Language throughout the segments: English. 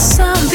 sun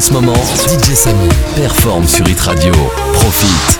En ce moment, DJ Samy performe sur Hit Radio. Profite.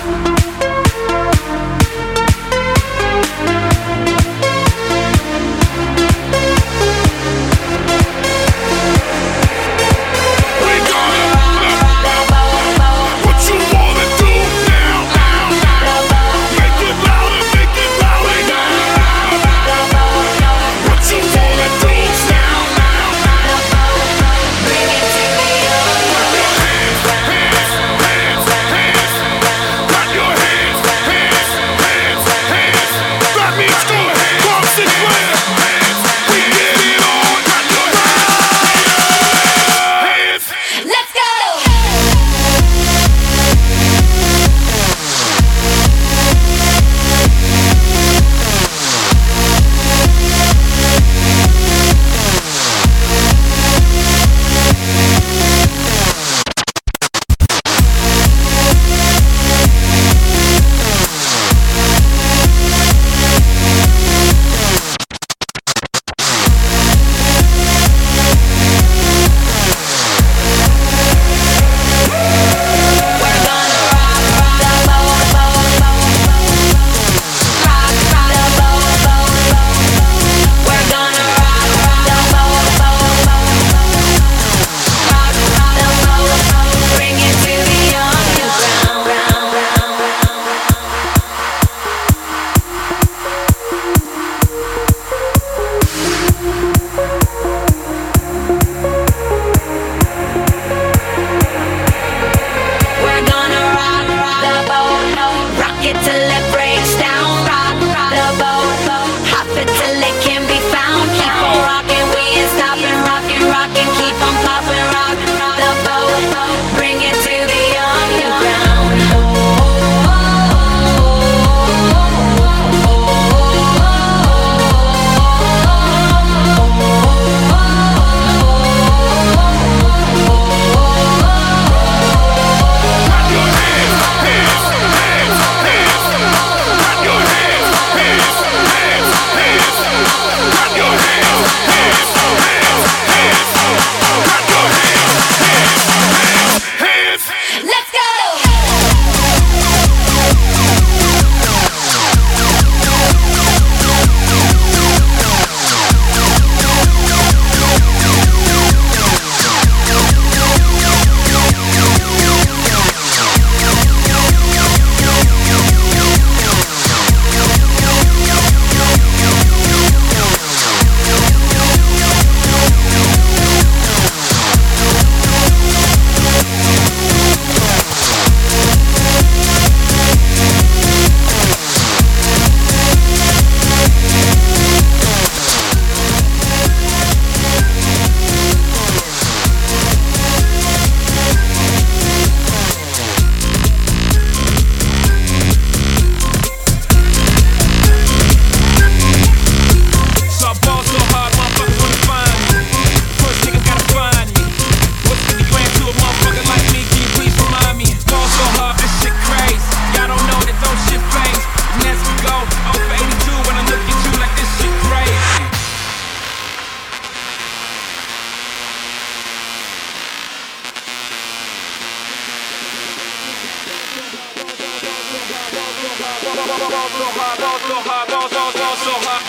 Dans son rap, dans son rap, dans son rap, dans son rap,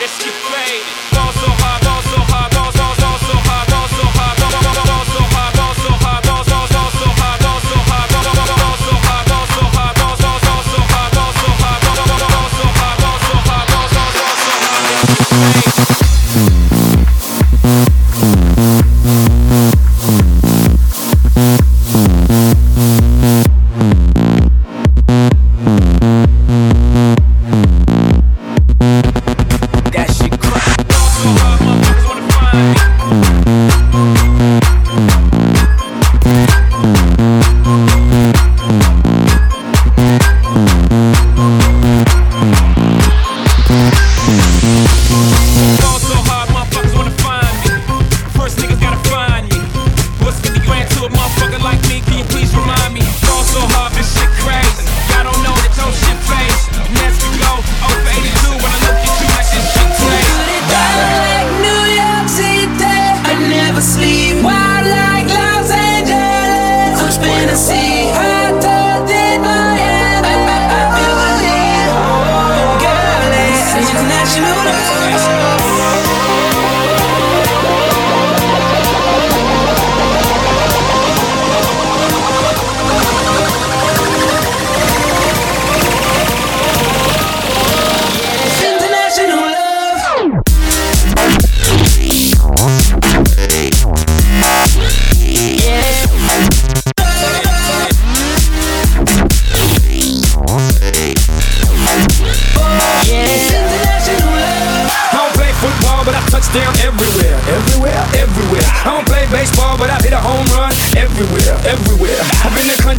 dans son rap, you know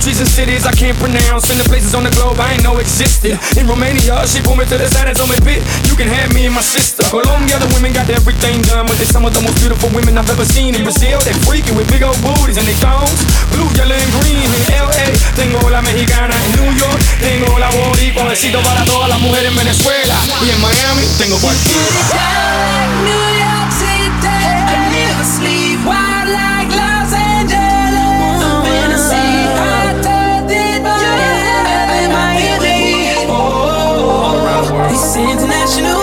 Streets and cities I can't pronounce, and the places on the globe I ain't know existed. In Romania, she pulled me to the side and told me, "Bit, you can have me and my sister." Colombia, the women got everything done, but they some of the most beautiful women I've ever seen. In Brazil, they freaky with big old booties and they thongs, blue, yellow, and green. In L.A., tengo la mexicana. In New York, tengo la boricua. Necesito para todas las mujeres en Venezuela y en Miami, tengo cualquiera. Like New York City, I never sleep. you. knew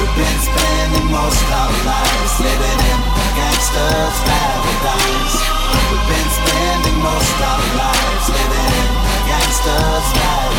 We've been spending most our lives living in a gangster's paradise. We've been spending most our lives living in a gangster's paradise.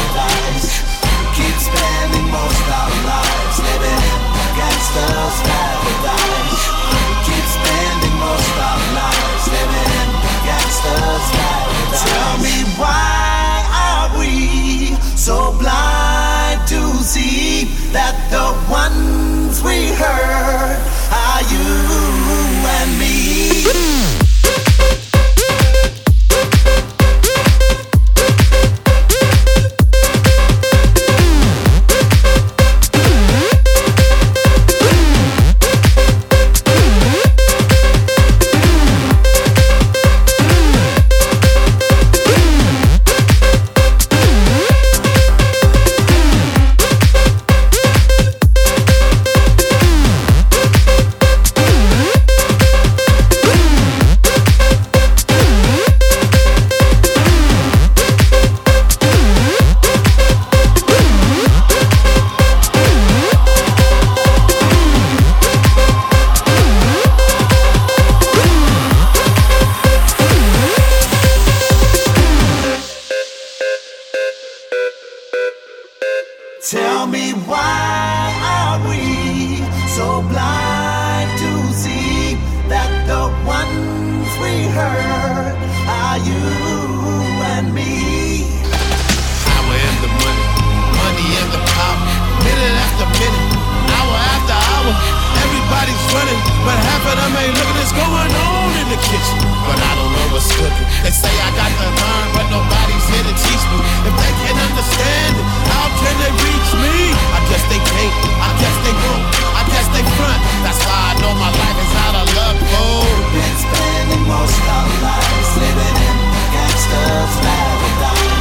running, but half of them ain't looking. What's going on in the kitchen? But I don't know what's cooking. They say I got the learn, but nobody's here to teach me. If they can't understand it, how can they reach me? I guess they can't. I guess they won't. I guess they front. That's why I know my life is out of love. Oh, been spending most of our lives living in gangsters' lifestyle.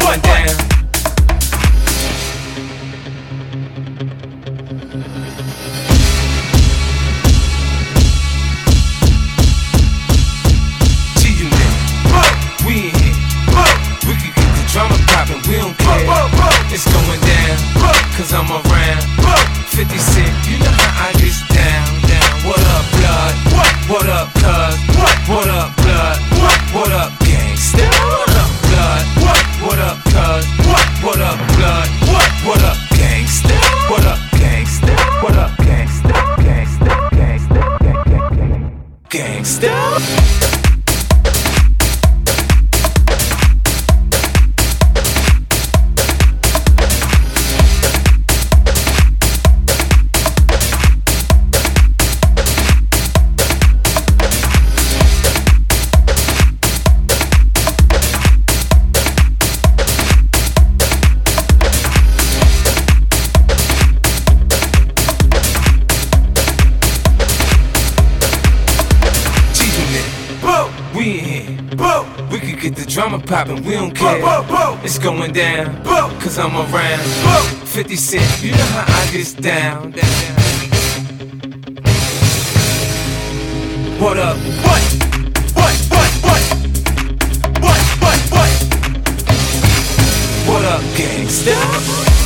going down. Gangsta, poppin', we don't care. It's going down, cause I'm around. 50 Cent, you know how I get down. What up? What? What? What? What? What? What? What? What up, gangsta?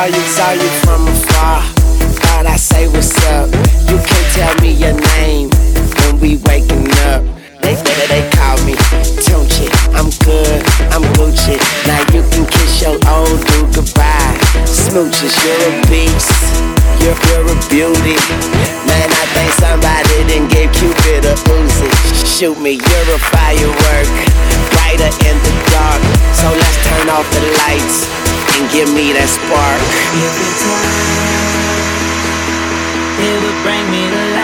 Saw you, saw you from afar. Thought I say what's up. You can't tell me your name when we waking up. They they, they call me Tunechi. I'm good, I'm Gucci. Now you can kiss your old dude goodbye. Smooches, you're a beast. You're, you're a beauty. Man, I think somebody didn't give Cupid a Uzi. Shoot me, you're a firework. Brighter in the dark. So let's turn off the lights give me that spark. Every time it would bring me to life.